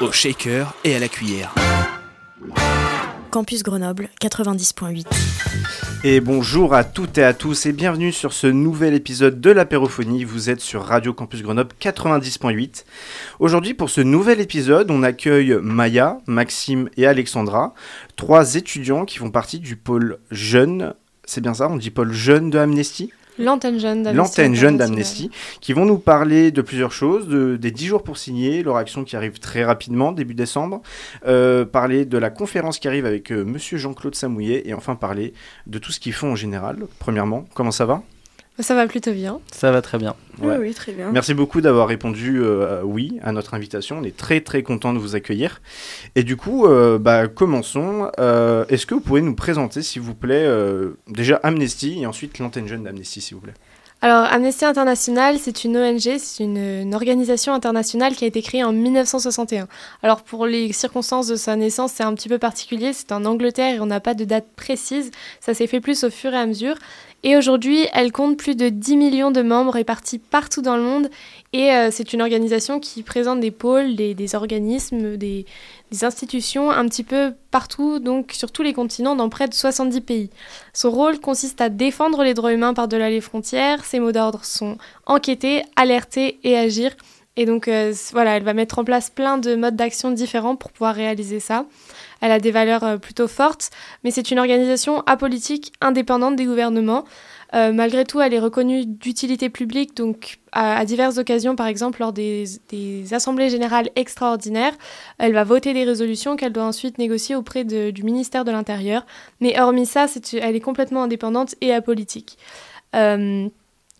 Au shaker et à la cuillère. Campus Grenoble 90.8. Et bonjour à toutes et à tous et bienvenue sur ce nouvel épisode de l'apérophonie. Vous êtes sur Radio Campus Grenoble 90.8. Aujourd'hui pour ce nouvel épisode, on accueille Maya, Maxime et Alexandra, trois étudiants qui font partie du pôle jeune. C'est bien ça, on dit pôle jeune de Amnesty? L'antenne jeune d'Amnesty. L'antenne jeune d'Amnesty, qui vont nous parler de plusieurs choses, de- des 10 jours pour signer, leur action qui arrive très rapidement, début décembre, euh, parler de la conférence qui arrive avec euh, Monsieur Jean-Claude Samouillet, et enfin parler de tout ce qu'ils font en général. Premièrement, comment ça va? Ça va plutôt bien. Ça va très bien. Ouais. Oui, oui, très bien. Merci beaucoup d'avoir répondu euh, oui à notre invitation. On est très très content de vous accueillir. Et du coup, euh, bah, commençons. Euh, Est-ce que vous pouvez nous présenter, s'il vous plaît, euh, déjà Amnesty et ensuite l'antenne jeune d'Amnesty, s'il vous plaît Alors, Amnesty International, c'est une ONG, c'est une, une organisation internationale qui a été créée en 1961. Alors, pour les circonstances de sa naissance, c'est un petit peu particulier. C'est en Angleterre et on n'a pas de date précise. Ça s'est fait plus au fur et à mesure. Et aujourd'hui, elle compte plus de 10 millions de membres répartis partout dans le monde. Et euh, c'est une organisation qui présente des pôles, des, organismes, des, institutions un petit peu partout, donc sur tous les continents, dans près de 70 pays. Son rôle consiste à défendre les droits humains par-delà les frontières. Ses mots d'ordre sont enquêter, alerter et agir. Et donc euh, voilà, elle va mettre en place plein de modes d'action différents pour pouvoir réaliser ça. Elle a des valeurs euh, plutôt fortes, mais c'est une organisation apolitique, indépendante des gouvernements. Euh, malgré tout, elle est reconnue d'utilité publique, donc à, diverses occasions, par exemple lors des, assemblées générales extraordinaires, elle va voter des résolutions qu'elle doit ensuite négocier auprès du ministère de l'Intérieur. Mais hormis ça, elle est complètement indépendante et apolitique. Euh,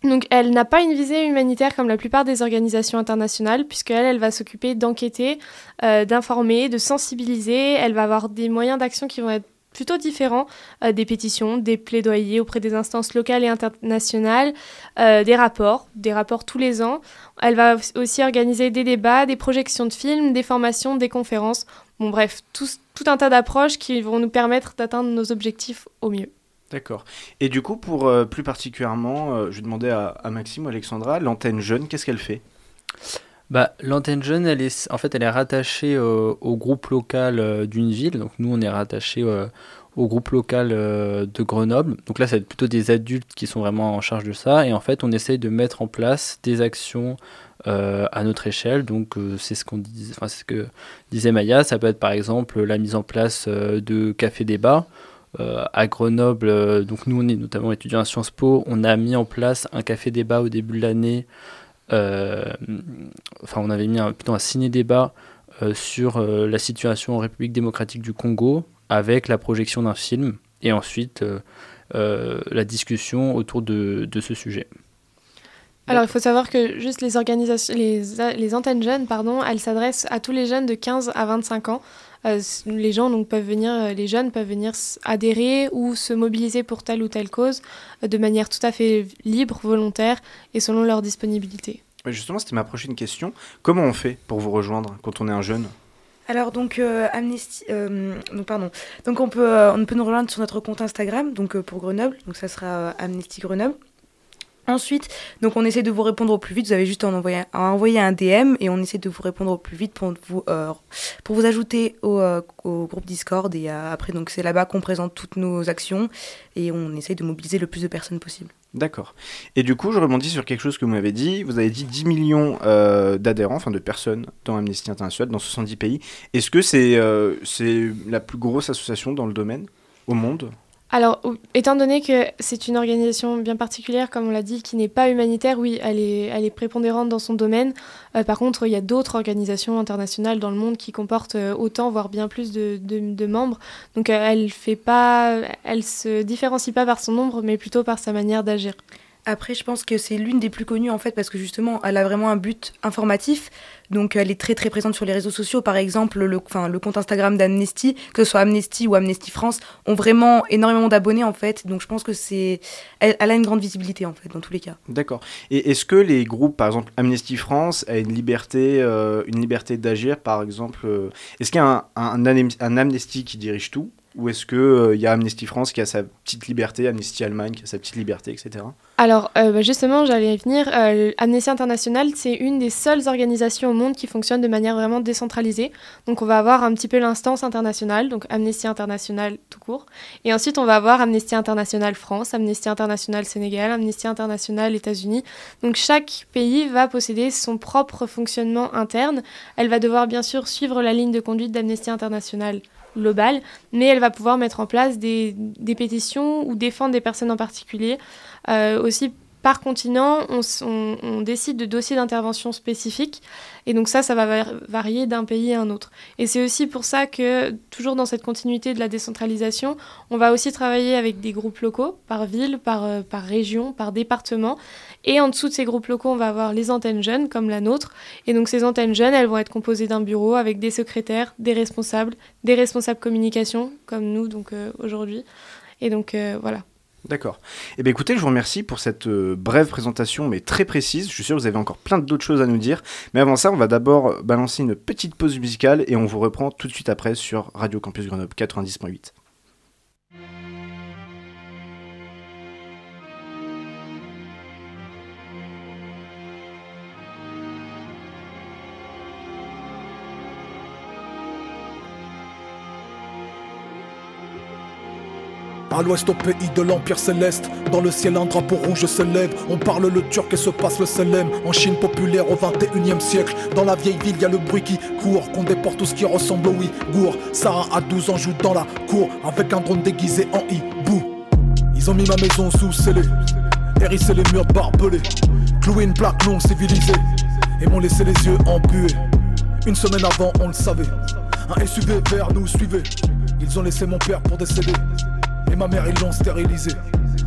donc elle n'a pas une visée humanitaire comme la plupart des organisations internationales, puisqu'elle, elle va s'occuper d'enquêter, euh, d'informer, de sensibiliser. Elle va avoir des moyens d'action qui vont être plutôt différents, euh, des pétitions, des plaidoyers auprès des instances locales et internationales, euh, des rapports, des rapports tous les ans. Elle va aussi organiser des débats, des projections de films, des formations, des conférences. Bon bref, tout, tout un tas d'approches qui vont nous permettre d'atteindre nos objectifs au mieux. D'accord. Et du coup, pour euh, plus particulièrement, euh, je vais demander à, à Maxime ou Alexandra, l'antenne jeune, qu'est-ce qu'elle fait? Bah, l'antenne jeune, elle est, en fait, elle est rattachée au groupe local euh, d'une ville. Donc nous, on est rattaché au groupe local de Grenoble. Donc là, c'est plutôt des adultes qui sont vraiment en charge de ça. Et en fait, on essaye de mettre en place des actions à notre échelle. Donc c'est ce qu'on enfin, ce que disait Maya. Ça peut être par exemple la mise en place de cafés débats. Euh, à Grenoble, euh, donc nous on est notamment étudiants à Sciences Po, on a mis en place un café débat au début de l'année euh, enfin on avait mis un, plutôt un ciné-débat sur la situation en République démocratique du Congo avec la projection d'un film et ensuite la discussion autour de, ce sujet. Alors, il faut savoir que juste les organisations, les antennes jeunes, pardon, elles s'adressent à tous les jeunes de 15 à 25 ans. Euh, les gens donc peuvent venir, euh, les jeunes peuvent venir adhérer ou se mobiliser pour telle ou telle cause euh, de manière tout à fait libre, volontaire et selon leur disponibilité. Justement, c'était ma prochaine question. Comment on fait pour vous rejoindre quand on est un jeune? Alors donc euh, Amnesty, euh, donc pardon, donc on peut euh, on peut nous rejoindre sur notre compte Instagram, donc euh, pour Grenoble, donc ça sera euh, Amnesty Grenoble. Ensuite, donc on essaie de vous répondre au plus vite. Vous avez juste à en envoyer, un DM et on essaie de vous répondre au plus vite pour vous euh, pour vous ajouter au, euh, groupe Discord et euh, après donc c'est là-bas qu'on présente toutes nos actions et on essaie de mobiliser le plus de personnes possible. D'accord. Et du coup, je rebondis sur quelque chose que vous m'avez dit. Vous avez dit 10 millions d'adhérents, enfin de personnes dans Amnesty International, dans 70 pays. Est-ce que c'est c'est la plus grosse association dans le domaine au monde? Alors, étant donné que c'est une organisation bien particulière, comme on l'a dit, qui n'est pas humanitaire, oui, elle est, prépondérante dans son domaine. Euh, par contre, il y a d'autres organisations internationales dans le monde qui comportent euh, autant, voire bien plus de membres. Donc, euh, elle fait pas, elle se différencie pas par son nombre, mais plutôt par sa manière d'agir. Après, je pense que c'est l'une des plus connues en fait parce que justement, elle a vraiment un but informatif. Donc, elle est très très présente sur les réseaux sociaux. Par exemple, le, compte Instagram d'Amnesty, que ce soit Amnesty ou Amnesty France, ont vraiment énormément d'abonnés en fait. Donc, je pense que c'est, elle, a une grande visibilité en fait dans tous les cas. D'accord. Et est-ce que les groupes, par exemple Amnesty France, a une liberté, euh, liberté d'agir, par exemple euh, Est-ce qu'il y a un Amnesty qui dirige tout? Ou est-ce qu'il euh, il y a Amnesty France qui a sa petite liberté, Amnesty Allemagne qui a sa petite liberté, etc. Alors, euh, bah, justement, j'allais y venir. Euh, Amnesty International, c'est une des seules organisations au monde qui fonctionne de manière vraiment décentralisée. Donc, on va avoir un petit peu l'instance internationale, donc Amnesty International tout court. Et ensuite, on va avoir Amnesty International France, Amnesty International Sénégal, Amnesty International États-Unis. Donc, chaque pays va posséder son propre fonctionnement interne. Elle va devoir bien sûr suivre la ligne de conduite d'Amnesty International globale, mais elle va pouvoir mettre en place des, pétitions ou défendre des personnes en particulier. Euh, aussi, par continent, on, décide de dossiers d'intervention spécifiques. Et donc ça, ça va varier d'un pays à un autre. Et c'est aussi pour ça que, toujours dans cette continuité de la décentralisation, on va aussi travailler avec des groupes locaux, par ville, par, euh, par région, par département. Et en dessous de ces groupes locaux, on va avoir les antennes jeunes, comme la nôtre. Et donc ces antennes jeunes, elles vont être composées d'un bureau avec des secrétaires, des responsables, des responsables communication, comme nous donc euh, aujourd'hui. Et donc euh, voilà. D'accord. Eh bien écoutez, je vous remercie pour cette euh, brève présentation, mais très précise. Je suis sûr que vous avez encore plein d'autres choses à nous dire. Mais avant ça, on va d'abord balancer une petite pause musicale et on vous reprend tout de suite après sur Radio Campus Grenoble 90.8. À l'ouest au pays de l'Empire céleste, dans le ciel un drapeau rouge se lève. On parle le turc et se passe le selem. En Chine populaire au 21 e siècle, dans la vieille ville y a le bruit qui court, qu'on déporte tout ce qui ressemble au Ouïghour. Sarah à 12 ans joue dans la cour avec un drone déguisé en hibou. Ils ont mis ma maison sous scellé, hérissé les murs barbelés, cloué une plaque non civilisée et m'ont laissé les yeux embués. Une semaine avant, on le savait. Un SUV vert nous suivait. Ils ont laissé mon père pour décéder. Et ma mère, ils l'ont stérilisé.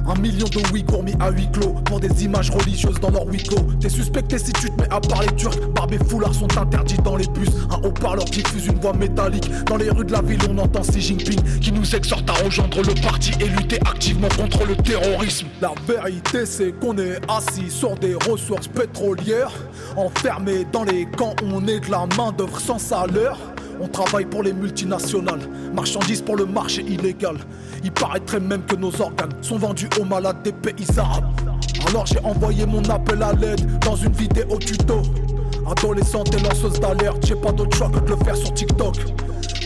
Un million de Ouïghours mis à huis clos pour des images religieuses dans leur clos. T'es suspecté si tu te mets à parler turc. Barbe et foulard sont interdits dans les bus. Un haut-parleur diffuse une voix métallique. Dans les rues de la ville, on entend Xi Jinping qui nous exhorte à rejoindre le parti et lutter activement contre le terrorisme. La vérité, c'est qu'on est assis sur des ressources pétrolières. Enfermés dans les camps, on est de la main-d'œuvre sans salaire. On travaille pour les multinationales, marchandises pour le marché illégal. Il paraîtrait même que nos organes sont vendus aux malades des pays arabes. Alors j'ai envoyé mon appel à l'aide dans une vidéo tuto. Adolescente et lanceuse d'alerte, j'ai pas d'autre choix que de le faire sur TikTok.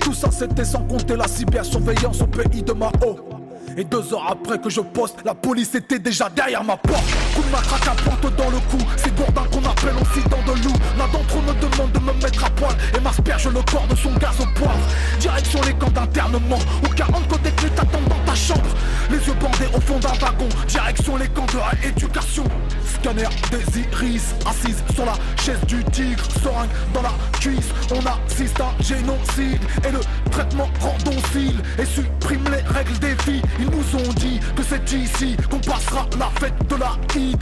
Tout ça c'était sans compter la cybersurveillance au pays de Mao. Et deux heures après que je poste, la police était déjà derrière ma porte. Coup de matraque à pointe dans le cou, c'est Gourdin qu'on appelle aussi dans de loup. L'un d'entre eux me demande de me mettre à poil et m'asperge le corps de son gaz au poivre. Direction les camps d'internement, où 40 côtés clés t'attendent dans ta chambre. Les yeux bandés au fond d'un wagon, direction les camps de rééducation. Scanner des iris, assise sur la chaise du tigre, seringue dans la cuisse. On assiste à un génocide et le traitement rend docile et supprime les règles des filles. Ils nous ont dit que c'est ici qu'on passera la fête de la Eid.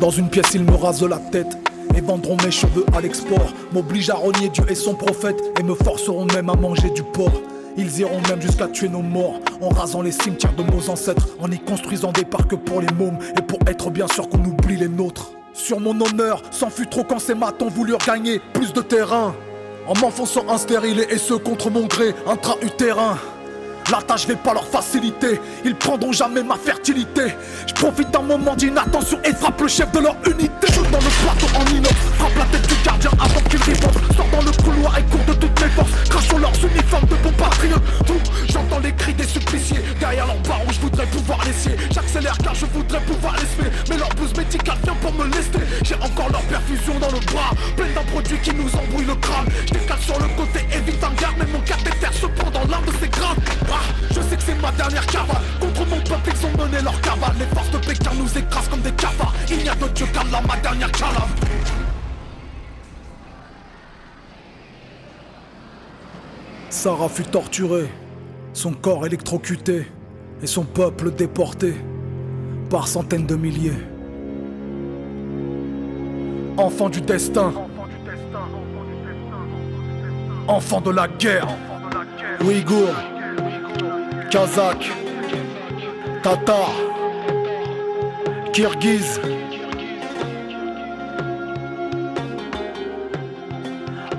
Dans une pièce, ils me rasent la tête vendront mes cheveux à l'export. M'obligent à renier Dieu et son prophète et me forceront même à manger du porc. Ils iront même jusqu'à tuer nos morts en rasant les cimetières de nos ancêtres, en y construisant des parcs pour les mômes et pour être bien sûr qu'on oublie les nôtres. Sur mon honneur, s'en fut trop quand ces matons voulurent gagner plus de terrain. En m'enfonçant un stérile et ce contre mon gré, intra-utérin. La tâche n'est pas leur facilité, ils prendront jamais ma fertilité. Je profite d'un moment d'inattention et frappe le chef de leur unité. Shoot dans le plateau en inox, frappe la tête du gardien avant qu'il riposte. Sors dans le couloir et cours de toutes mes forces. Crache sur leurs uniformes de bons patriotes. J'entends les cris des suppliciés. Derrière leur barreau, je voudrais pouvoir les scier. J'accélère car je voudrais pouvoir les semer. Mais leur blouse médicale vient pour me lester. J'ai encore leur perfusion dans le bras, pleine d'un produit qui nous embrouille le crâne. Je sur le côté, évite un garde, mais mon cathéter se prend dans l'un de ses. Je sais que c'est ma dernière cavale Contre mon peuple ils ont mené leur cavale. Les forces de Pékin nous écrasent comme des cafards Il n'y a d'autre dieu qu'Allah ma dernière calame Sarah fut torturée, son corps électrocuté et son peuple déporté par centaines de milliers. Enfant du destin, enfant de la guerre, Ouïghours, Kazakh, Tatar, Kirghiz.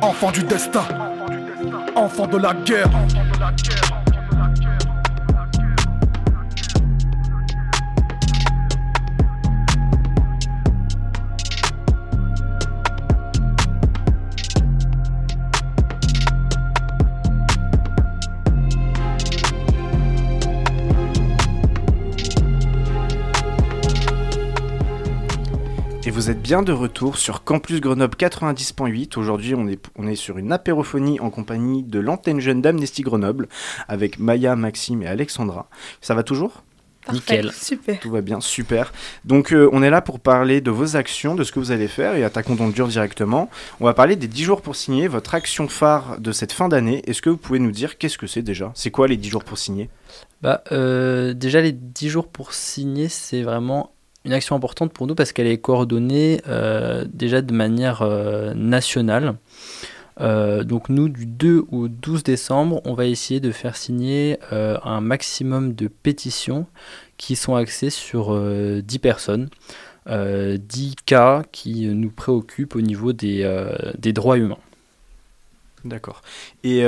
Enfant du destin, enfant de la guerre. Bien de retour sur Campus Grenoble 90.8. Aujourd'hui, on est, on est sur une apérophonie en compagnie de l'antenne jeune d'Amnesty Grenoble avec Maya, Maxime et Alexandra. Ça va toujours? Nickel. Super. Tout va bien, super. Donc euh, on est là pour parler de vos actions, de ce que vous allez faire et attaquons dans le dur directement. On va parler des 10 jours pour signer, votre action phare de cette fin d'année. Est-ce que vous pouvez nous dire qu'est-ce que c'est déjà? C'est quoi les 10 jours pour signer? Bah, euh, déjà, les 10 jours pour signer, c'est vraiment une action importante pour nous parce qu'elle est coordonnée euh, déjà de manière euh, nationale. Euh, donc nous, du 2 au 12 décembre, on va essayer de faire signer un maximum de pétitions qui sont axées sur euh, 10 personnes, euh, 10 cas qui nous préoccupent au niveau des, droits humains. D'accord. Et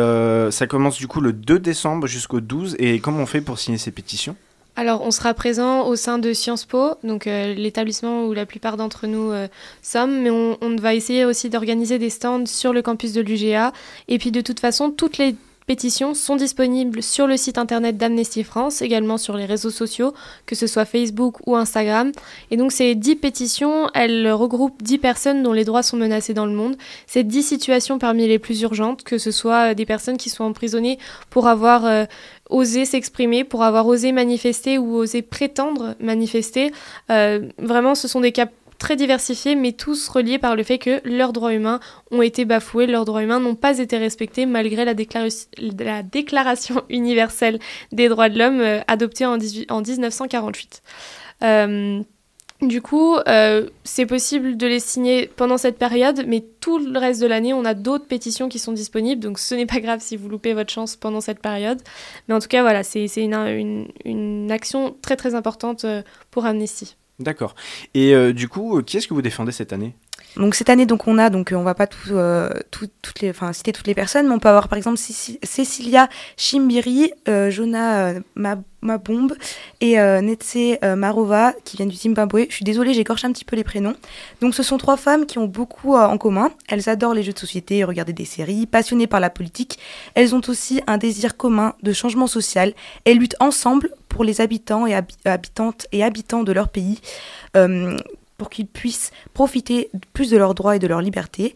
ça commence du coup le 2 décembre jusqu'au 12. Et comment on fait pour signer ces pétitions? Alors, on sera présent au sein de Sciences Po, donc euh, l'établissement où la plupart d'entre nous euh, sommes, mais on, on va essayer aussi d'organiser des stands sur le campus de l'UGA. Et puis, de toute façon, toutes les pétitions sont disponibles sur le site internet d'Amnesty France, également sur les réseaux sociaux, que ce soit Facebook ou Instagram. Et donc ces 10 pétitions, elles regroupent 10 personnes dont les droits sont menacés dans le monde. C'est 10 situations parmi les plus urgentes, que ce soit euh, des personnes qui sont emprisonnées pour avoir euh, osé s'exprimer, pour avoir osé manifester ou osé prétendre manifester. Euh, vraiment, ce sont des cas très diversifiés, mais tous reliés par le fait que leurs droits humains ont été bafoués, leurs droits humains n'ont pas été respectés malgré la, déclara- la Déclaration universelle des droits de l'homme euh, adoptée en, 18 en 1948. Euh, du coup, euh, c'est possible de les signer pendant cette période, mais tout le reste de l'année, on a d'autres pétitions qui sont disponibles, donc ce n'est pas grave si vous loupez votre chance pendant cette période. Mais en tout cas, voilà, c'est une, une- action très très importante pour Amnesty. D'accord. Et euh, du coup, euh, qui est-ce que vous défendez cette année? Donc cette année, donc on a, donc euh, on va pas euh, tout- toutes les, enfin citer toutes les personnes, mais on peut avoir par exemple Céci- Cécilia Chimbiri, euh, Jonah euh, Ma- Mabombe et euh, Marova qui viennent du Zimbabwe. Je suis désolée, j'écorche un petit peu les prénoms. Donc ce sont trois femmes qui ont beaucoup en commun. Elles adorent les jeux de société, regarder des séries, passionnées par la politique. Elles ont aussi un désir commun de changement social. Elles luttent ensemble pour les habitants et habi- habitantes et habitants de leur pays. Pour qu'ils puissent profiter plus de leurs droits et de leur liberté.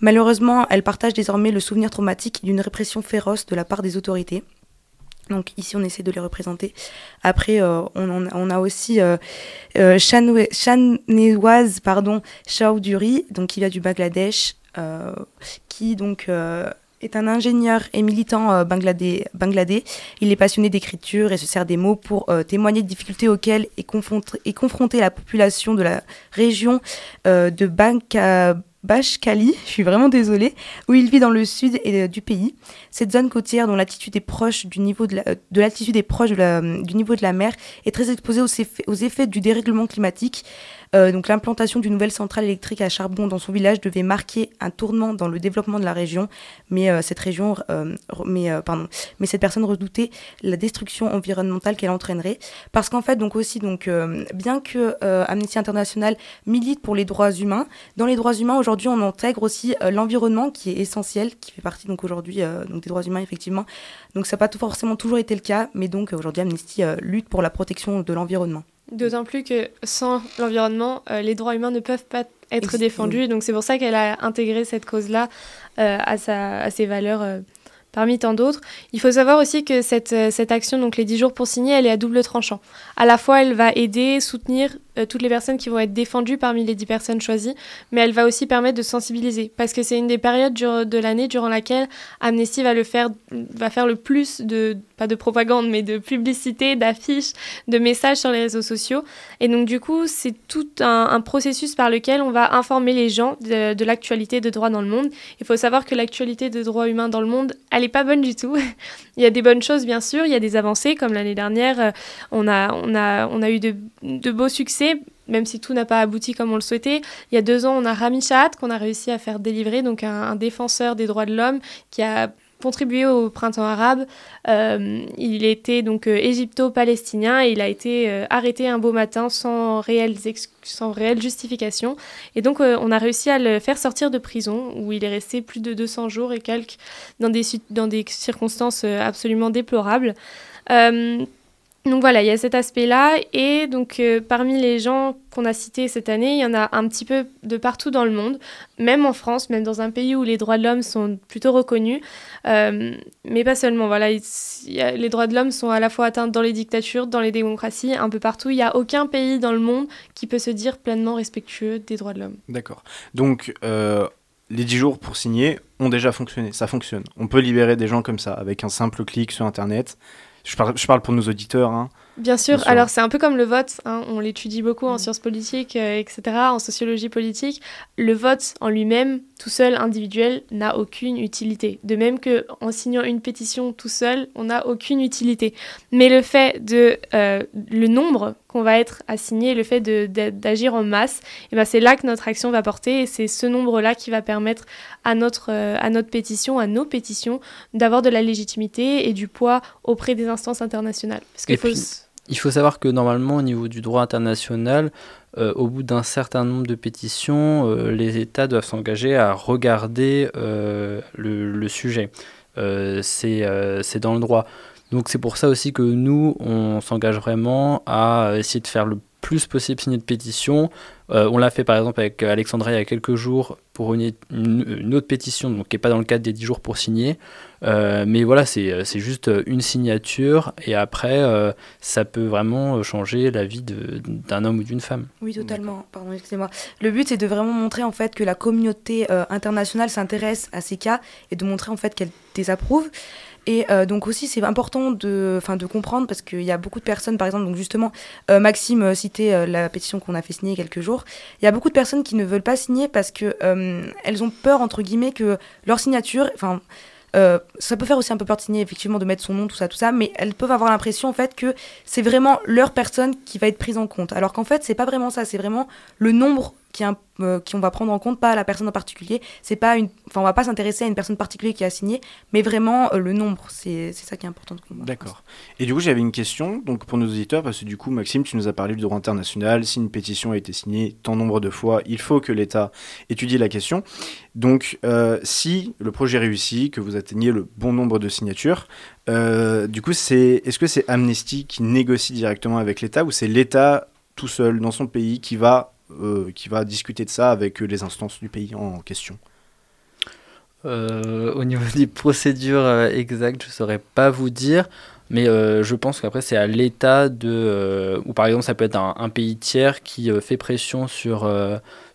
Malheureusement, elles partagent désormais le souvenir traumatique d'une répression féroce de la part des autorités. Donc ici, on essaie de les représenter. Après, euh, on, a aussi euh, euh, pardon, Chowdhury, donc qui vient du Bangladesh, euh, qui donc euh, est un ingénieur et militant euh, bangladais. Il est passionné d'écriture et se sert des mots pour euh, témoigner de difficultés auxquelles est, est confrontée la population de la région euh, de Bashkali, je suis vraiment désolée, où il vit dans le sud du pays. Cette zone côtière dont l'altitude est proche du niveau de la- est proche du niveau de la mer est très exposée aux effets du dérèglement climatique. Euh, donc l'implantation d'une nouvelle centrale électrique à charbon dans son village devait marquer un tournant dans le développement de la région, mais euh, cette région, euh, mais pardon, mais cette personne redoutait la destruction environnementale qu'elle entraînerait, parce qu'en fait donc aussi donc bien que Amnesty International milite pour les droits humains, dans les droits humains aujourd'hui on intègre aussi l'environnement qui est essentiel, qui fait partie donc aujourd'hui donc des droits humains effectivement. Donc ça n'a pas tout forcément toujours été le cas, mais donc aujourd'hui Amnesty lutte pour la protection de l'environnement. D'autant plus que sans l'environnement, euh, les droits humains ne peuvent pas être défendus. Donc c'est pour ça qu'elle a intégré cette cause-là euh, à, sa, à ses valeurs euh, parmi tant d'autres. Il faut savoir aussi que cette, cette action, donc les 10 jours pour signer, elle est à double tranchant. À la fois, elle va aider, soutenir euh, toutes les personnes qui vont être défendues parmi les 10 personnes choisies, mais elle va aussi permettre de sensibiliser, parce que c'est une des périodes de l'année durant laquelle Amnesty va, le faire, va faire le plus de, pas de propagande, mais de publicité, d'affiches, de messages sur les réseaux sociaux. Et donc du coup, c'est tout un, processus par lequel on va informer les gens de, l'actualité de droit dans le monde. Il faut savoir que l'actualité de droits humains dans le monde, elle n'est pas bonne du tout. il y a des bonnes choses, bien sûr, il y a des avancées, comme l'année dernière, euh, on a, on a, on a eu de beaux succès, même si tout n'a pas abouti comme on le souhaitait. Il y a deux ans, on a Rami Shahat qu'on a réussi à faire délivrer, donc un défenseur des droits de l'homme qui a contribué au printemps arabe. Euh, il était donc euh, égypto-palestinien et il a été euh, arrêté un beau matin sans réelle, sans réelle justification. Et donc on a réussi à le faire sortir de prison où il est resté plus de 200 jours et quelques dans des circonstances absolument déplorables. Donc voilà, il y a cet aspect-là. Et donc euh, parmi les gens qu'on a cités cette année, il y en a un petit peu de partout dans le monde, même en France, même dans un pays où les droits de l'homme sont plutôt reconnus. Euh, mais pas seulement, voilà, les droits de l'homme sont à la fois atteints dans les dictatures, dans les démocraties, un peu partout. Il n'y a aucun pays dans le monde qui peut se dire pleinement respectueux des droits de l'homme. D'accord. Donc... Euh, les 10 jours pour signer ont déjà fonctionné, ça fonctionne. On peut libérer des gens comme ça avec un simple clic sur Internet. Je parle, je parle pour nos auditeurs. Hein. Bien sûr. Alors, c'est un peu comme le vote. Hein. On l'étudie beaucoup en mm. sciences politiques, euh, etc., en sociologie politique. Le vote en lui-même, tout seul, individuel, n'a aucune utilité. De même que en signant une pétition tout seul, on n'a aucune utilité. Mais le fait de euh, le nombre qu'on va être assigné, le fait d'agir en masse, et eh ben c'est là que notre action va porter. Et c'est ce nombre-là qui va permettre à notre, euh, à notre pétition, à nos pétitions, d'avoir de la légitimité et du poids auprès des instances internationales. Parce qu'il faut il faut savoir que normalement, au niveau du droit international, euh, au bout d'un certain nombre de pétitions, euh, les États doivent s'engager à regarder euh, le, sujet. c'est dans le droit. Donc c'est pour ça aussi que nous, on s'engage vraiment à essayer de faire le plus possible signer de pétitions. on l'a fait par exemple avec Alexandra il y a quelques jours pour une, une, autre pétition, donc qui n'est pas dans le cadre des 10 jours pour signer. Euh, mais voilà, c'est juste une signature et après, euh, ça peut vraiment changer la vie d'un homme ou d'une femme. Oui, totalement. Pardon, excusez-moi. Le but, c'est de vraiment montrer en fait que la communauté euh, internationale s'intéresse à ces cas et de montrer en fait qu'elle désapprouve. Et donc aussi, c'est important de, de comprendre parce qu'il y a beaucoup de personnes, par exemple, donc justement, Maxime citait la pétition qu'on a fait signer quelques jours. Il y a beaucoup de personnes qui ne veulent pas signer parce que elles ont peur, entre guillemets, que leur signature, enfin, euh, ça peut faire aussi un peu peur de signer, effectivement, de mettre son nom, tout ça, tout ça, mais elles peuvent avoir l'impression, en fait, que c'est vraiment leur personne qui va être prise en compte. Alors qu'en fait, c'est pas vraiment ça, c'est vraiment le nombre euh, qui on va prendre en compte, pas la personne en particulier. C'est pas une, enfin, on va pas s'intéresser à une personne particulière qui a signé, mais vraiment euh, le nombre. C'est ça qui est important de comprendre. D'accord. Et du coup, j'avais une question donc pour nos auditeurs, parce que du coup, Maxime, tu nous as parlé du droit international. Si une pétition a été signée tant nombre de fois, il faut que l'État étudie la question. Donc, euh, si le projet réussit, que vous atteignez le bon nombre de signatures, du coup, c'est est-ce que c'est Amnesty qui négocie directement avec l'État ou c'est l'État tout seul dans son pays qui va euh, qui va discuter de ça avec les instances du pays en question euh, Au niveau des procédures euh, exactes, je ne saurais pas vous dire. Mais je pense qu'après, c'est à l'État de. ou par exemple, ça peut être un, pays tiers qui fait pression sur,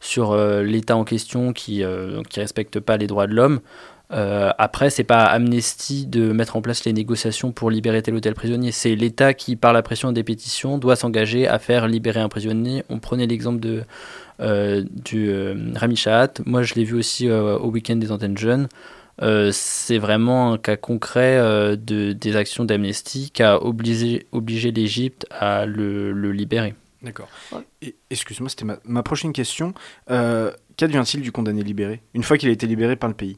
sur l'État en question qui ne respecte pas les droits de l'homme. Euh, après, c'est pas Amnesty de mettre en place les négociations pour libérer tel ou tel prisonnier. C'est l'État qui, par la pression des pétitions, doit s'engager à faire libérer un prisonnier. On prenait l'exemple de euh, du euh, Rami Shahat. Moi, je l'ai vu aussi au week-end des antennes jeunes. c'est vraiment un cas concret de, des actions d'Amnesty qui a obligé, obligé l'Égypte à le, le libérer. D'accord. Excuse-moi, c'était ma, ma, prochaine question. Qu'advient-il du condamné libéré une fois qu'il a été libéré par le pays?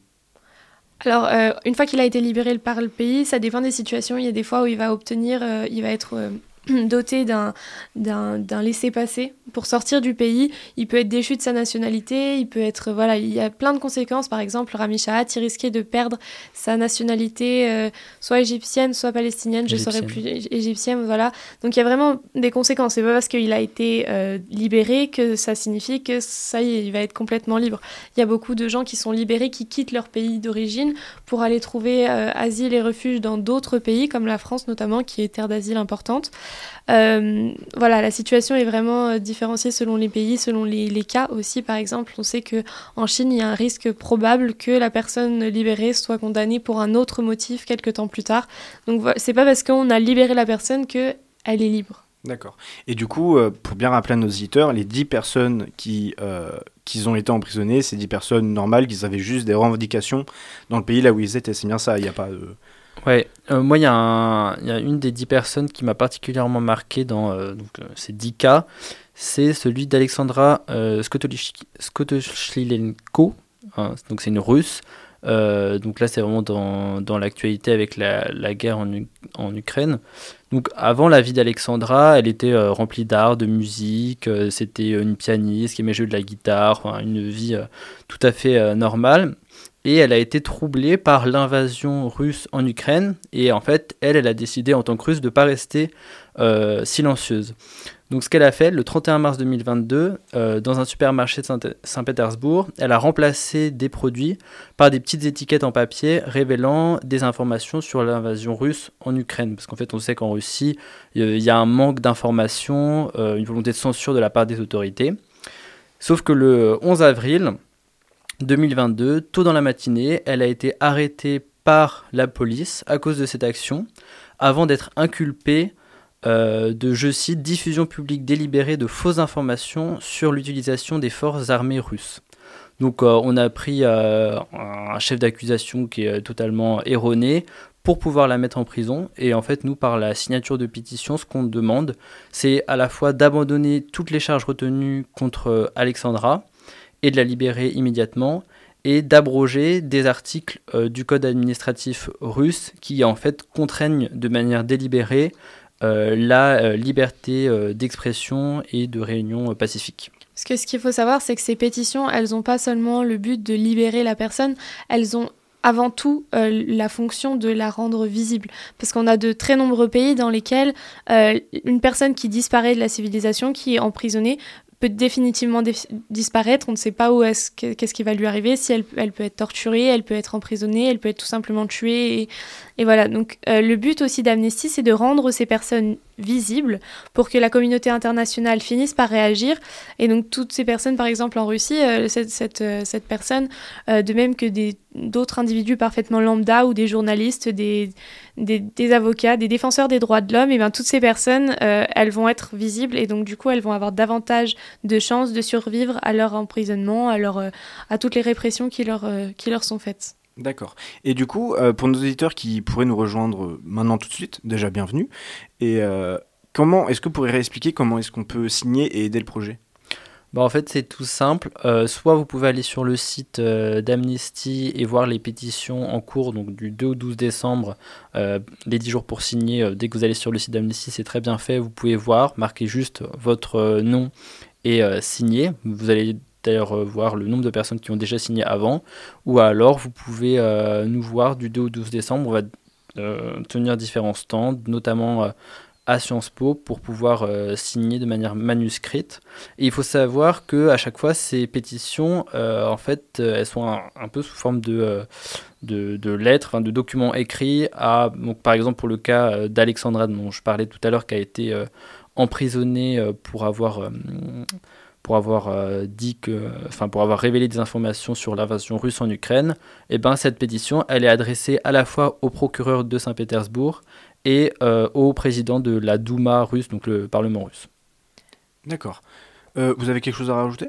Alors, euh, une fois qu'il a été libéré par le pays, ça dépend des situations. Il y a des fois où il va obtenir, euh, il va être euh, doté d'un, d'un, laissez-passer pour sortir du pays. Il peut être déchu de sa nationalité, il peut être... Voilà, il y a plein de conséquences. Par exemple, Rami Shahat, il risquait de perdre sa nationalité euh, soit égyptienne, soit palestinienne, je ne saurais plus, égyptienne, voilà. Donc il y a vraiment des conséquences. C'est pas parce qu'il a été euh, libéré que ça signifie que ça y est, il va être complètement libre. Il y a beaucoup de gens qui sont libérés, qui quittent leur pays d'origine pour aller trouver euh, asile et refuge dans d'autres pays, comme la France notamment, qui est terre d'asile importante. Voilà, la situation est vraiment différenciée selon les pays, selon les, cas aussi. Par exemple, on sait que en Chine, il y a un risque probable que la personne libérée soit condamnée pour un autre motif quelques temps plus tard. Donc, c'est pas parce qu'on a libéré la personne que elle est libre. D'accord. Et du coup, euh, pour bien rappeler à nos auditeurs, les 10 personnes qui, euh, qui ont été emprisonnées, c'est 10 personnes normales qui avaient juste des revendications dans le pays là où ils étaient. C'est bien ça, il n'y a pas de... Ouais, euh, moi il y, a une des 10 personnes qui m'a particulièrement marqué dans donc, ces 10 cas, c'est celui d'Alexandra Skotoshilenko, hein, donc c'est une russe. donc là c'est vraiment dans, l'actualité avec la, guerre en, Ukraine. Donc avant la vie d'Alexandra, elle était euh, remplie d'art, de musique, euh, c'était une pianiste qui aimait jouer de la guitare, une vie euh, tout à fait normale. Et elle a été troublée par l'invasion russe en Ukraine. Et en fait, elle, elle a décidé en tant que russe de ne pas rester silencieuse. Donc ce qu'elle a fait le 31 mars 2022, euh, dans un supermarché de Saint-Pétersbourg, elle a remplacé des produits par des petites étiquettes en papier révélant des informations sur l'invasion russe en Ukraine. Parce qu'en fait on sait qu'en Russie, il y a un manque d'informations, euh, une volonté de censure de la part des autorités. Sauf que le 11 avril 2022, tôt dans la matinée, elle a été arrêtée par la police à cause de cette action, avant d'être inculpée euh, de, je cite, diffusion publique délibérée de fausses informations sur l'utilisation des forces armées russes. Donc euh, on a pris euh, un chef d'accusation qui est totalement erroné pour pouvoir la mettre en prison. Et en fait, nous, par la signature de pétition, ce qu'on demande, c'est à la fois d'abandonner toutes les charges retenues contre Alexandra et de la libérer immédiatement et d'abroger des articles du code administratif russe qui en fait contraignent de manière délibérée euh, la euh, liberté euh, d'expression et de réunion pacifique. Parce que ce qu'il faut savoir, c'est que ces pétitions, elles n'ont pas seulement le but de libérer la personne, elles ont avant tout la fonction de la rendre visible. Parce qu'on a de très nombreux pays dans lesquels une personne qui disparaît de la civilisation, qui est emprisonnée, peut définitivement disparaître. On ne sait pas où est-ce qu'est-ce qui va lui arriver. Si elle, elle, peut être torturée, elle peut être emprisonnée, elle peut être tout simplement tuée. Et, et voilà. Donc euh, le but aussi d'Amnesty, c'est de rendre ces personnes visibles pour que la communauté internationale finisse par réagir. Et donc toutes ces personnes, par exemple en Russie, euh, cette, cette, euh, cette, personne, de même que d'autres individus parfaitement lambda ou des journalistes, des, des, avocats, des défenseurs des droits de l'homme, et bien toutes ces personnes, elles vont être visibles et donc du coup elles vont avoir davantage de chances de survivre à leur emprisonnement, à, leur, à toutes les répressions qui leur, qui leur sont faites. D'accord. Et du coup, euh, pour nos auditeurs qui pourraient nous rejoindre maintenant tout de suite, déjà bienvenue. Et euh, comment est-ce que vous pourriez réexpliquer comment est-ce qu'on peut signer et aider le projet? Bah en fait, c'est tout simple. Euh, soit vous pouvez aller sur le site d'Amnesty et voir les pétitions en cours, donc du 2 au 12 décembre, les 10 jours pour signer. dès que vous allez sur le site d'Amnesty, c'est très bien fait. Vous pouvez voir, marquez juste votre nom et signer. Vous allez d'ailleurs euh, voir le nombre de personnes qui ont déjà signé avant, ou alors vous pouvez euh, nous voir du 2 au 12 décembre. On va euh, tenir différents stands, notamment à Sciences Po pour pouvoir signer de manière manuscrite. Et il faut savoir que à chaque fois ces pétitions, en fait, elles sont un, peu sous forme de, de, lettres, de documents écrits. À, donc, par exemple pour le cas d'Alexandra dont je parlais tout à l'heure, qui a été emprisonnée pour avoir pour avoir euh, dit que, enfin pour avoir révélé des informations sur l'invasion russe en Ukraine, et eh ben cette pétition, elle est adressée à la fois au procureur de Saint-Pétersbourg et euh, au président de la Douma russe, donc le Parlement russe. D'accord. Euh, vous avez quelque chose à rajouter?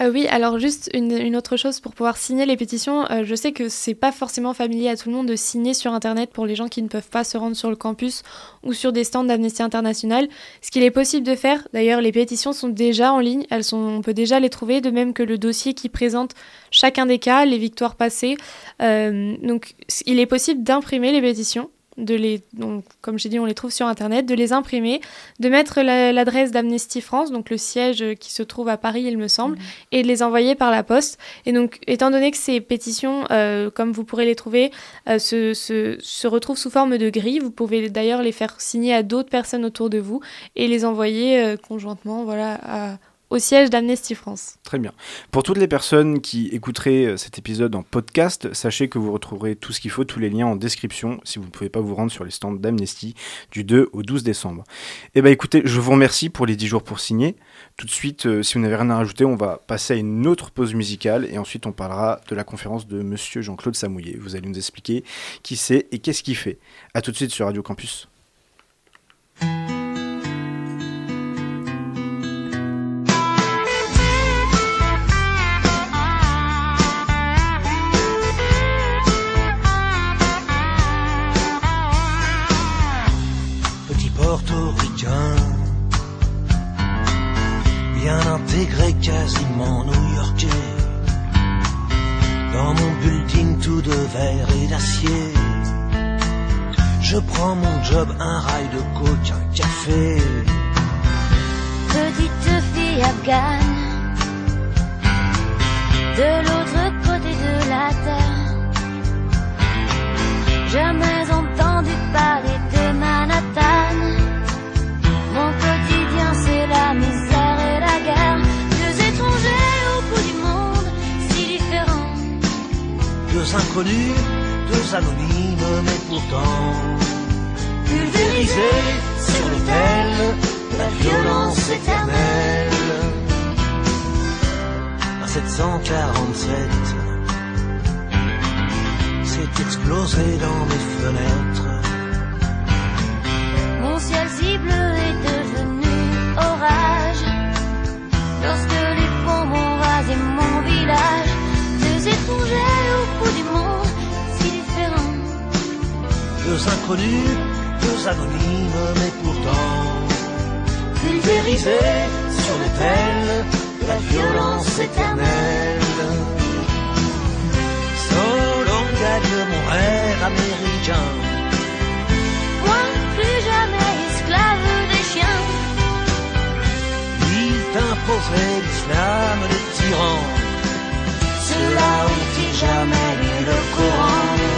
Euh, oui, alors juste une, autre chose pour pouvoir signer les pétitions. Euh, je sais que c'est pas forcément familier à tout le monde de signer sur internet pour les gens qui ne peuvent pas se rendre sur le campus ou sur des stands d'Amnesty International. Ce qu'il est possible de faire, d'ailleurs, les pétitions sont déjà en ligne, elles sont, on peut déjà les trouver, de même que le dossier qui présente chacun des cas, les victoires passées. Euh, donc, il est possible d'imprimer les pétitions de les, donc, comme j'ai dit, on les trouve sur Internet, de les imprimer, de mettre l'adresse d'Amnesty France, donc le siège qui se trouve à Paris, il me semble, mhm. et de les envoyer par la poste. Et donc, étant donné que ces pétitions, euh, comme vous pourrez les trouver, euh, se, se, retrouvent sous forme de gris, vous pouvez d'ailleurs les faire signer à d'autres personnes autour de vous et les envoyer euh, conjointement voilà, au siège d'Amnesty France. Très bien. Pour toutes les personnes qui écouteraient euh, cet épisode en podcast, sachez que vous retrouverez tout ce qu'il faut, tous les liens en description si vous ne pouvez pas vous rendre sur les stands d'Amnesty du 2 au 12 décembre. Eh bien écoutez, je vous remercie pour les 10 jours pour signer. Tout de suite, euh, si vous n'avez rien à rajouter, on va passer à une autre pause musicale et ensuite on parlera de la conférence de monsieur Jean-Claude Samouillet. Vous allez nous expliquer qui c'est et qu'est-ce qu'il fait. A tout de suite sur Radio Campus. Un rail de coke, un café. Petite fille afghane, de l'autre côté de la terre. Jamais entendu parler de Manhattan. Mon quotidien, c'est la misère et la guerre. Deux étrangers au bout du monde, si différents. Deux inconnus, deux anonymes, mais pourtant pulvérisés sur l'autel de la violence éternelle. À 747, c'est explosé dans mes fenêtres. Mon ciel si bleu est devenu orage. Lorsque les bombes ont rasé mon village, deux étrangers au bout du monde, si différents. Deux inconnus, anonymes, mais pourtant pulvérisés sur l'autel de la violence éternelle. Solo gagne mon rêve américain. Moi, plus jamais esclave des chiens. Il t'imposerait l'islam des tyrans. Ceux-là ont-ils jamais lu le Coran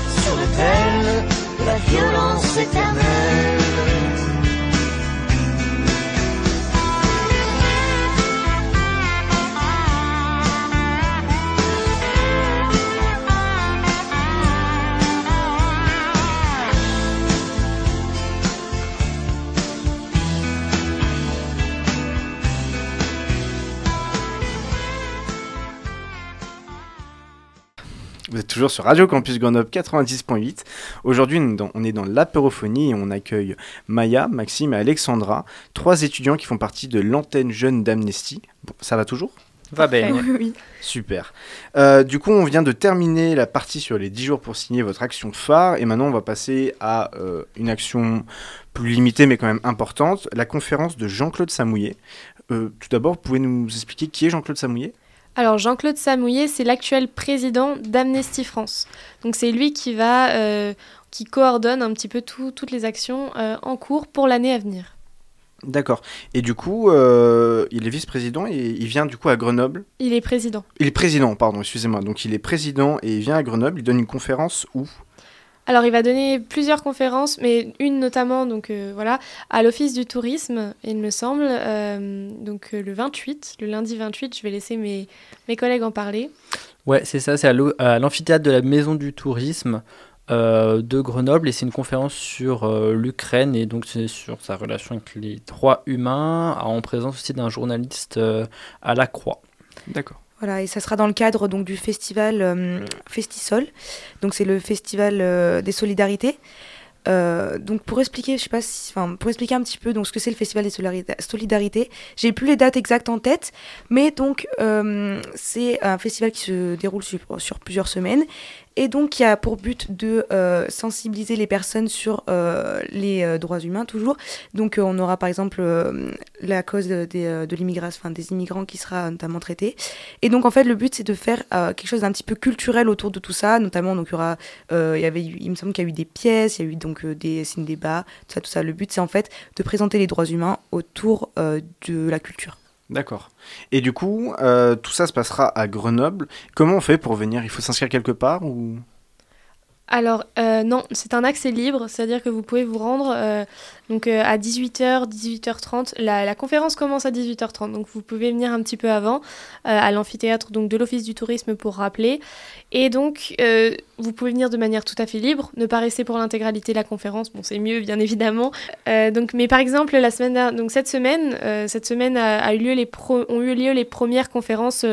sur la violence éternelle. Toujours sur Radio Campus Grenoble 90.8. Aujourd'hui, on est dans- l'apérophonie et on accueille Maya, Maxime et Alexandra, trois étudiants qui font partie de l'antenne jeune d'Amnesty. Bon, ça va toujours? Va bien. Oui. Super. Euh, du coup, on vient de terminer la partie sur les 10 jours pour signer votre action phare et maintenant on va passer à euh, une action plus limitée mais quand même importante, la conférence de Jean-Claude Samouillet. Euh, tout d'abord, vous pouvez nous expliquer qui est Jean-Claude Samouillet? Alors Jean-Claude Samouillet, c'est l'actuel président d'Amnesty France. Donc c'est lui qui va, euh, qui coordonne un petit peu tout- toutes les actions euh, en cours pour l'année à venir. D'accord. Et du coup, euh, il est vice-président et il vient du coup à Grenoble? Il est président. Il est président, pardon, excusez-moi. Donc il est président et il vient à Grenoble, il donne une conférence où? Alors, il va donner plusieurs conférences, mais une notamment, donc euh, voilà, à l'Office du tourisme, il me semble. euh, donc, euh, le 28, le lundi 28, je vais laisser mes, mes collègues en parler. Ouais, c'est ça, c'est à l'amphithéâtre de la Maison du Tourisme euh, de Grenoble et c'est une conférence sur euh, l'Ukraine et donc c'est sur sa relation avec les droits humains en présence aussi d'un journaliste euh, à la Croix. D'accord. Voilà, et ça sera dans le cadre du festival euh, Festisol. Donc c'est le festival euh, des solidarités. Euh, donc pour expliquer, je sais pas si, pour expliquer un petit peu donc ce que c'est le festival des solidarités, j'ai plus les dates exactes en tête, mais donc c'est un festival qui se déroule sur plusieurs semaines et donc qui a pour but de euh, sensibiliser les personnes sur euh, les euh, droits humains toujours. Donc on aura par exemple la cause des, de l'immigration, des immigrants qui sera notamment traitée. Et donc en fait le but c'est de faire quelque chose d'un petit peu culturel autour de tout ça, notamment donc il y aura, il y avait, il me semble qu'il y a eu des pièces, il y a eu donc des signes débats, tout ça, tout ça. Le but c'est en fait de présenter les droits humains autour de la culture. D'accord. Et du coup, euh, tout ça se passera à Grenoble. Comment on fait pour venir? Il faut s'inscrire quelque part ou? Alors, euh, non, c'est un accès libre, c'est-à-dire que vous pouvez vous rendre euh, donc, euh, à 18h, 18h30. La, conférence commence à 18h30, donc vous pouvez venir un petit peu avant euh, à l'amphithéâtre de l'Office du tourisme pour rappeler. Et donc, euh, vous pouvez venir de manière tout à fait libre, ne pas rester pour l'intégralité de la conférence, bon, c'est mieux bien évidemment. Donc, mais par exemple, la semaine, donc, cette semaine, cette semaine a, eu lieu les ont eu lieu les premières conférences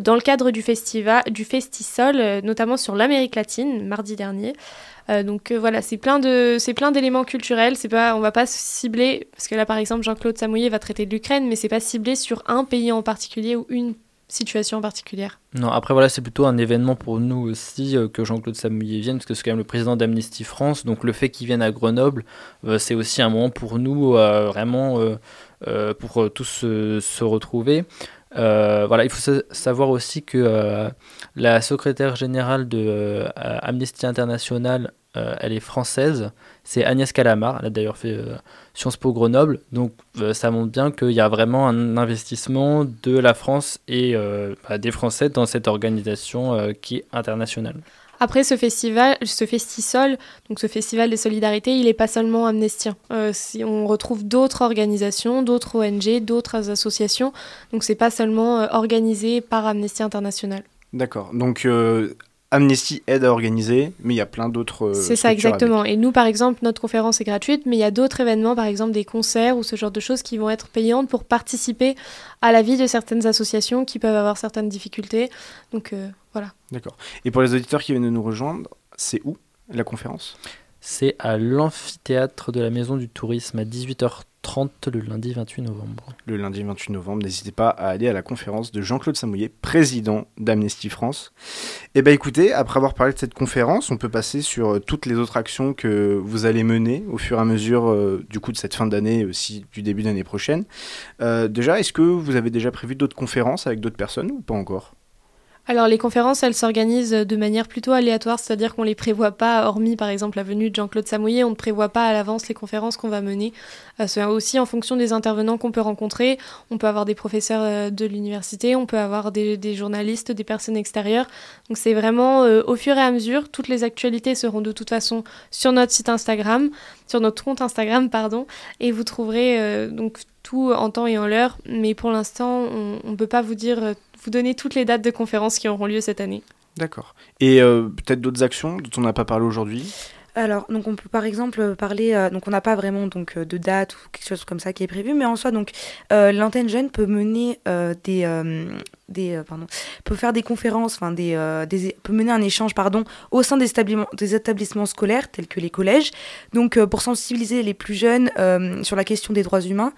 dans le cadre du festival, du Festisol, notamment sur l'Amérique latine, mardi dernier. Euh, donc euh, voilà, c'est plein de, c'est plein d'éléments culturels. C'est pas, on va pas cibler parce que là, par exemple, Jean-Claude Samouillet va traiter de l'Ukraine, mais c'est pas ciblé sur un pays en particulier ou une situation en particulière. Non, après voilà, c'est plutôt un événement pour nous aussi euh, que Jean-Claude Samouillet vienne, parce que c'est quand même le président d'Amnesty France, donc le fait qu'il vienne à Grenoble, c'est aussi un moment pour nous vraiment pour tous se retrouver. Euh, voilà, il faut sa- savoir aussi que euh, la secrétaire générale de euh, Amnesty International, elle est française, c'est Agnès Calamar, elle a d'ailleurs fait Sciences Po Grenoble, donc ça montre bien qu'il y a vraiment un investissement de la France et bah, des Français dans cette organisation qui est internationale. Après ce festival, ce Festisol, donc ce festival des solidarités, il n'est pas seulement amnestien. Euh, si on retrouve d'autres organisations, d'autres ONG, d'autres associations. Donc c'est pas seulement euh, organisé par Amnesty International. D'accord. Donc euh, Amnesty aide à organiser, mais il y a plein d'autres. euh, C'est ça exactement. Et nous, par exemple, notre conférence est gratuite, mais il y a d'autres événements, par exemple des concerts ou ce genre de choses qui vont être payantes pour participer à la vie de certaines associations qui peuvent avoir certaines difficultés. Donc euh, voilà. D'accord. Et pour les auditeurs qui viennent de nous rejoindre, c'est où la conférence? C'est à l'amphithéâtre de la Maison du Tourisme à 18h30 le lundi 28 novembre. Le lundi 28 novembre, n'hésitez pas à aller à la conférence de Jean-Claude Samouillet, président d'Amnesty France. Et ben écoutez, après avoir parlé de cette conférence, on peut passer sur euh, toutes les autres actions que vous allez mener au fur et à mesure euh, du coup de cette fin d'année et aussi du début d'année prochaine. Euh, déjà, est-ce que vous avez déjà prévu d'autres conférences avec d'autres personnes ou pas encore? Alors les conférences, elles s'organisent de manière plutôt aléatoire, c'est-à-dire qu'on les prévoit pas, hormis par exemple la venue de Jean-Claude Samouillet, on ne prévoit pas à l'avance les conférences qu'on va mener. Euh, c'est aussi en fonction des intervenants qu'on peut rencontrer. On peut avoir des professeurs euh, de l'université, on peut avoir des, journalistes, des personnes extérieures. Donc c'est vraiment euh, au fur et à mesure. Toutes les actualités seront de toute façon sur notre site Instagram, sur notre compte Instagram, pardon, et vous trouverez donc tout en temps et en l'heure. Mais pour l'instant, on ne peut pas vous dire, vous donner toutes les dates de conférences qui auront lieu cette année. D'accord. Et euh, peut-être d'autres actions dont on n'a pas parlé aujourd'hui? Alors, donc on peut par exemple parler, euh, donc on n'a pas vraiment donc euh, de date ou quelque chose comme ça qui est prévu, mais en soi donc euh, l'antenne jeune peut mener euh, des, euh, des euh, pardon, peut faire des conférences, enfin des, euh, des, peut mener un échange pardon au sein des établissements, des établissements scolaires tels que les collèges, donc euh, pour sensibiliser les plus jeunes euh, sur la question des droits humains.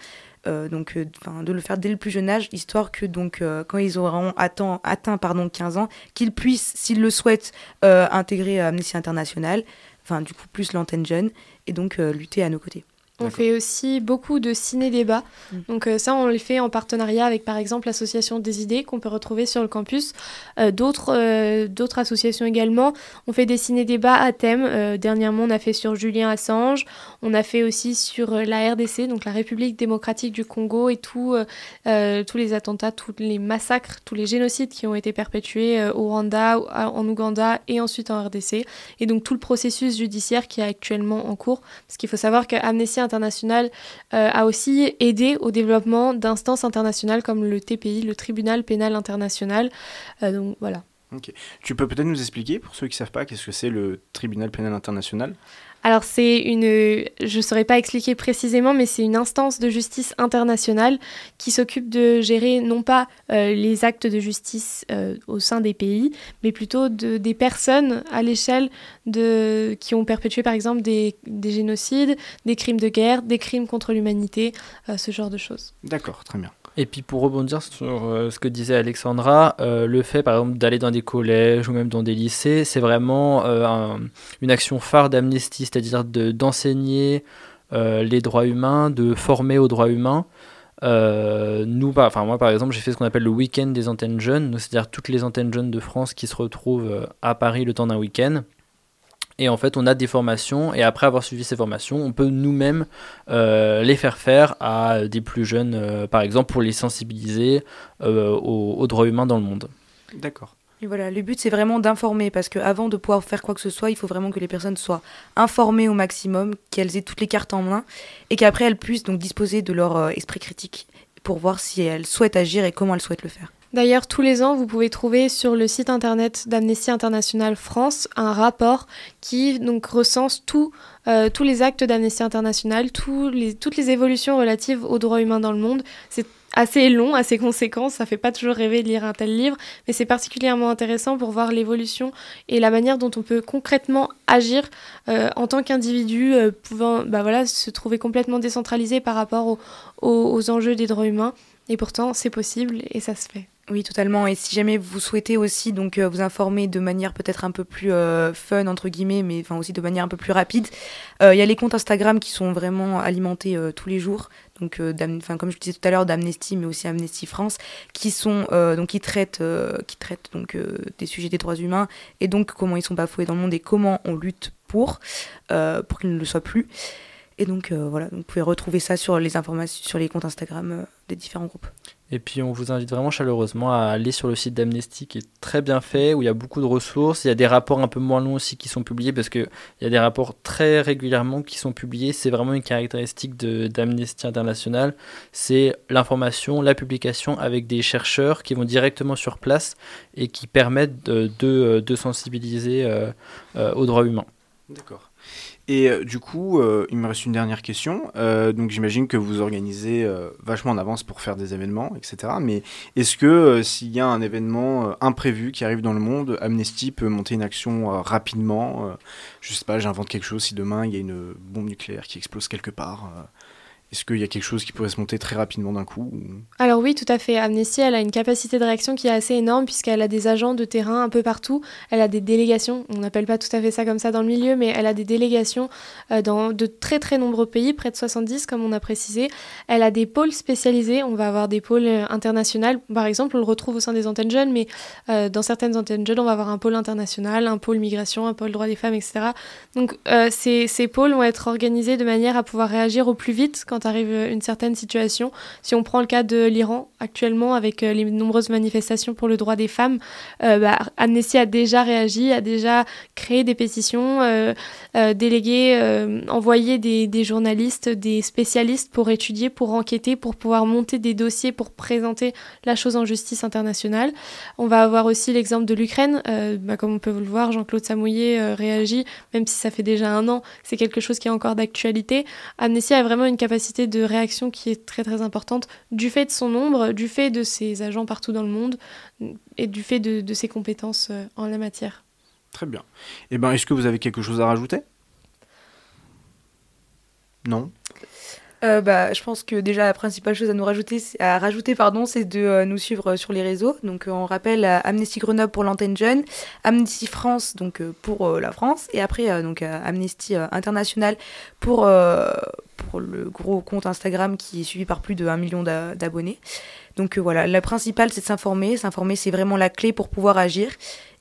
Euh, donc, euh, de le faire dès le plus jeune âge, histoire que donc euh, quand ils auront atteint, atteint pardon 15 ans, qu'ils puissent, s'ils le souhaitent, intégrer Amnesty International, enfin du coup plus l'antenne jeune, et donc lutter à nos côtés. On fait aussi beaucoup de ciné-débats. Mm. Donc euh, ça, on les fait en partenariat avec, par exemple, l'association des idées qu'on peut retrouver sur le campus. Euh, D'autres euh, d'autres associations également. On fait des ciné-débats à thème. Euh, dernièrement, on a fait sur Julien Assange. On a fait aussi sur euh, la RDC, donc la République démocratique du Congo et tout, euh, euh, tous les attentats, tous les massacres, tous les génocides qui ont été perpétués euh, au Rwanda, en Ouganda et ensuite en RDC. Et donc tout le processus judiciaire qui est actuellement en cours. Parce qu'il faut savoir que Amnesty International euh, a aussi aidé au développement d'instances internationales comme le TPI, le Tribunal pénal international. Euh, donc voilà. Tu peux peut-être nous expliquer, pour ceux qui ne savent pas, qu'est-ce que c'est le tribunal pénal international? Alors c'est une, je ne saurais pas expliquer précisément, mais c'est une instance de justice internationale qui s'occupe de gérer non pas euh, les actes de justice euh, au sein des pays, mais plutôt de, des personnes à l'échelle de qui ont perpétué par exemple des, des génocides, des crimes de guerre, des crimes contre l'humanité, euh, ce genre de choses. D'accord, très bien. Et puis pour rebondir sur euh, ce que disait Alexandra, euh, le fait par exemple d'aller dans des collèges ou même dans des lycées, c'est vraiment euh, un- une action phare d'Amnesty, c'est-à-dire de- d'enseigner les droits humains, de former aux droits humains. Nous, moi par exemple, j'ai fait ce qu'on appelle le week-end des antennes jeunes, c'est-à-dire toutes les antennes jeunes de France qui se retrouvent à Paris le temps d'un week-end. Et en fait, on a des formations, et après avoir suivi ces formations, on peut nous-mêmes euh, les faire faire à des plus jeunes, euh, par exemple, pour les sensibiliser euh, aux, aux droits humains dans le monde. D'accord. Et voilà, le but c'est vraiment d'informer parce qu'avant de pouvoir faire quoi que ce soit, il faut vraiment que les personnes soient informées au maximum, qu'elles aient toutes les cartes en main et qu'après elles puissent donc disposer de leur euh, esprit critique pour voir si elles souhaitent agir et comment elles souhaitent le faire. D'ailleurs, tous les ans, vous pouvez trouver sur le site internet d'Amnesty International France un rapport qui donc recense euh, tous les actes d'Amnesty International, les, toutes les évolutions relatives aux droits humains dans le monde. C'est assez long, assez conséquent, ça fait pas toujours rêver de lire un tel livre, mais c'est particulièrement intéressant pour voir l'évolution et la manière dont on peut concrètement agir euh, en tant qu'individu euh, pouvant bah voilà, se trouver complètement décentralisé par rapport au- aux- aux enjeux des droits humains. Et pourtant, c'est possible et ça se fait. Oui, totalement. Et si jamais vous souhaitez aussi donc euh, vous informer de manière peut-être un peu plus euh, fun entre guillemets, mais enfin aussi de manière un peu plus rapide, euh, il y a les comptes Instagram qui sont vraiment alimentés tous les jours. Donc, comme je disais tout à l'heure, d'Amnesty, mais aussi Amnesty France, qui sont donc qui traitent qui traitent donc des sujets des droits humains et donc comment ils sont bafoués dans le monde et comment on lutte pour pour qu'ils ne le soient plus. Et donc euh, voilà, donc vous pouvez retrouver ça sur les informations sur les comptes Instagram euh, des différents groupes. Et puis on vous invite vraiment chaleureusement à aller sur le site d'Amnesty qui est très bien fait, où il y a beaucoup de ressources. Il y a des rapports un peu moins longs aussi qui sont publiés parce qu'il y a des rapports très régulièrement qui sont publiés. C'est vraiment une caractéristique d'Amnesty International. C'est l'information, la publication avec des chercheurs qui vont directement sur place et qui permettent de, de, de sensibiliser euh, euh, aux droits humains. D'accord. Et euh, du coup, euh, il me reste une dernière question. Euh, donc j'imagine que vous organisez vachement en avance pour faire des événements, etc. Mais est-ce que s'il y a un événement imprévu qui arrive dans le monde, Amnesty peut monter une action rapidement Je sais pas, j'invente quelque chose. Si demain il y a une bombe nucléaire qui explose quelque part, est-ce qu'il y a quelque chose qui pourrait se monter très rapidement d'un coup ou- Alors oui, tout à fait. Amnesty, elle a une capacité de réaction qui est assez énorme puisqu'elle a des agents de terrain un peu partout. Elle a des délégations, on n'appelle pas tout à fait ça comme ça dans le milieu, mais elle a des délégations euh, dans de très très nombreux pays, près de 70 comme on a précisé. Elle a des pôles spécialisés, on va avoir des pôles euh, internationaux. Par exemple, on le retrouve au sein des antennes jeunes, mais euh, dans certaines antennes jeunes, on va avoir un pôle international, un pôle migration, un pôle droits des femmes, etc. Donc ces, ces pôles vont être organisés de manière à pouvoir réagir au plus vite quand arrive euh, une certaine situation. Si on prend le cas de l'Iran actuellement avec euh, les nombreuses manifestations pour le droit des femmes, euh, bah, Amnesty a déjà réagi, a déjà créé des pétitions, délégué, envoyé des, journalistes, des spécialistes pour étudier, pour enquêter, pour pouvoir monter des dossiers pour présenter la chose en justice internationale. On va avoir aussi l'exemple de l'Ukraine. Bah, comme on peut le voir, Jean-Claude Samouillet réagit, même si ça fait déjà un an, c'est quelque chose qui est encore d'actualité. Amnesty a vraiment une capacité de réaction qui est très très importante du fait de son nombre, du fait de ses agents partout dans le monde et du fait de, de ses compétences euh, en la matière. Très bien. Eh ben, est-ce que vous avez quelque chose à rajouter? Non? Euh, bah, je pense que déjà la principale chose à nous rajouter, à rajouter, pardon, c'est de euh, nous suivre sur les réseaux. Donc, euh, on rappelle euh, Amnesty Grenoble pour l'antenne jeune, Amnesty France donc euh, pour euh, la France, et après euh, donc euh, Amnesty euh, International pour euh, pour le gros compte Instagram qui est suivi par plus de 1 million d'a- d'abonnés. Donc euh, voilà, la principale c'est de s'informer. S'informer c'est vraiment la clé pour pouvoir agir.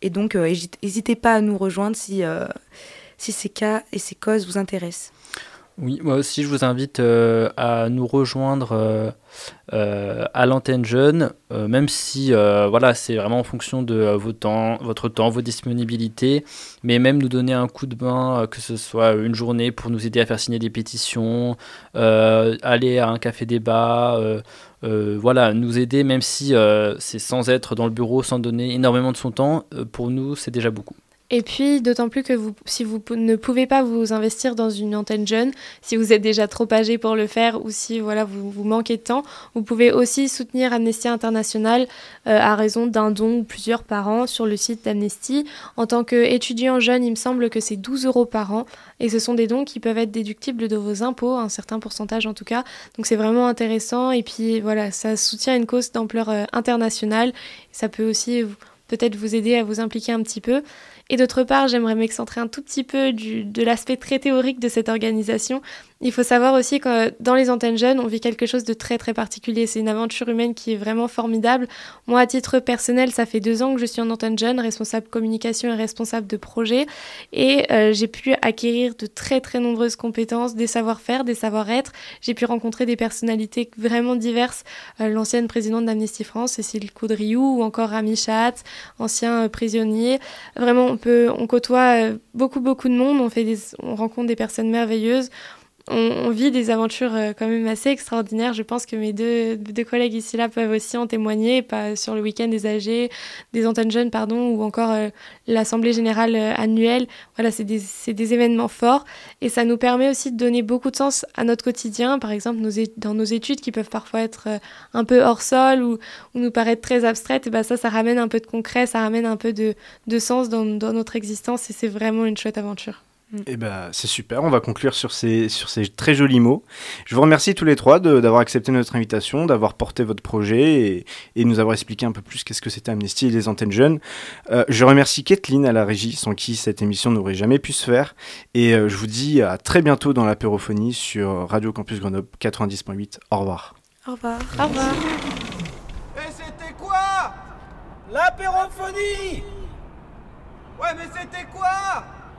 Et donc euh, n'hésitez pas à nous rejoindre si, euh, si ces cas et ces causes vous intéressent. Oui, moi aussi, je vous invite euh, à nous rejoindre euh, euh, à l'antenne jeune, même si voilà, c'est vraiment en fonction de vos temps, votre temps, vos disponibilités, mais même nous donner un coup de main, que ce soit une journée pour nous aider à faire signer des pétitions, aller à un café débat, voilà, nous aider, même si c'est sans être dans le bureau, sans donner énormément de son temps, pour nous, c'est déjà beaucoup. Et puis, d'autant plus que vous, si vous ne pouvez pas vous investir dans une antenne jeune, si vous êtes déjà trop âgé pour le faire ou si voilà, vous, manquez de temps, vous pouvez aussi soutenir Amnesty International euh, à raison d'un don ou plusieurs par an sur le site d'Amnesty. En tant qu'étudiant jeune, il me semble que c'est 12 euros par an et ce sont des dons qui peuvent être déductibles de vos impôts, un certain pourcentage en tout cas. Donc c'est vraiment intéressant et puis voilà, ça soutient une cause d'ampleur euh, internationale. Ça peut aussi peut-être vous aider à vous impliquer un petit peu. Et d'autre part, j'aimerais m'excentrer un tout petit peu de l'aspect très théorique de cette organisation. Il faut savoir aussi que dans les antennes jeunes, on vit quelque chose de très très particulier. C'est une aventure humaine qui est vraiment formidable. Moi, à titre personnel, ça fait deux ans que je suis en antenne jeune, responsable communication et responsable de projet. Et euh, j'ai pu acquérir de très très nombreuses compétences, des savoir-faire, des savoir-être. J'ai pu rencontrer des personnalités vraiment diverses. Euh, L'ancienne présidente d'Amnesty France, Cécile Coudriou, ou encore Rami Chahat, ancien euh, prisonnier. Vraiment, on, peut, on côtoie beaucoup beaucoup de monde, on, fait des, on rencontre des personnes merveilleuses on, vit des aventures euh, quand même assez extraordinaires. Je pense que mes deux, collègues ici là peuvent aussi en témoigner, pas sur le week-end des âgés, des antennes jeunes, pardon, ou encore euh, l'assemblée générale euh, annuelle. Voilà, c'est des, événements forts et ça nous permet aussi de donner beaucoup de sens à notre quotidien. Par exemple, dans nos études qui peuvent parfois être un peu hors sol ou, ou nous paraître très abstraites, et ben ça, ça ramène un peu de concret, ça ramène un peu de, de sens dans, dans notre existence et c'est vraiment une chouette aventure. Eh ben, c'est super, on va conclure sur ces, sur ces très jolis mots. Je vous remercie tous les trois de- d'avoir accepté notre invitation, d'avoir porté votre projet et, et nous avoir expliqué un peu plus qu'est-ce que c'était Amnesty et les antennes jeunes. Euh, je remercie Kathleen à la régie, sans qui cette émission n'aurait jamais pu se faire. Et euh, je vous dis à très bientôt dans l'apérophonie sur Radio Campus Grenoble 90.8. Au revoir. Au revoir. Au revoir. Et c'était quoi? L'apérophonie Ouais, mais c'était quoi?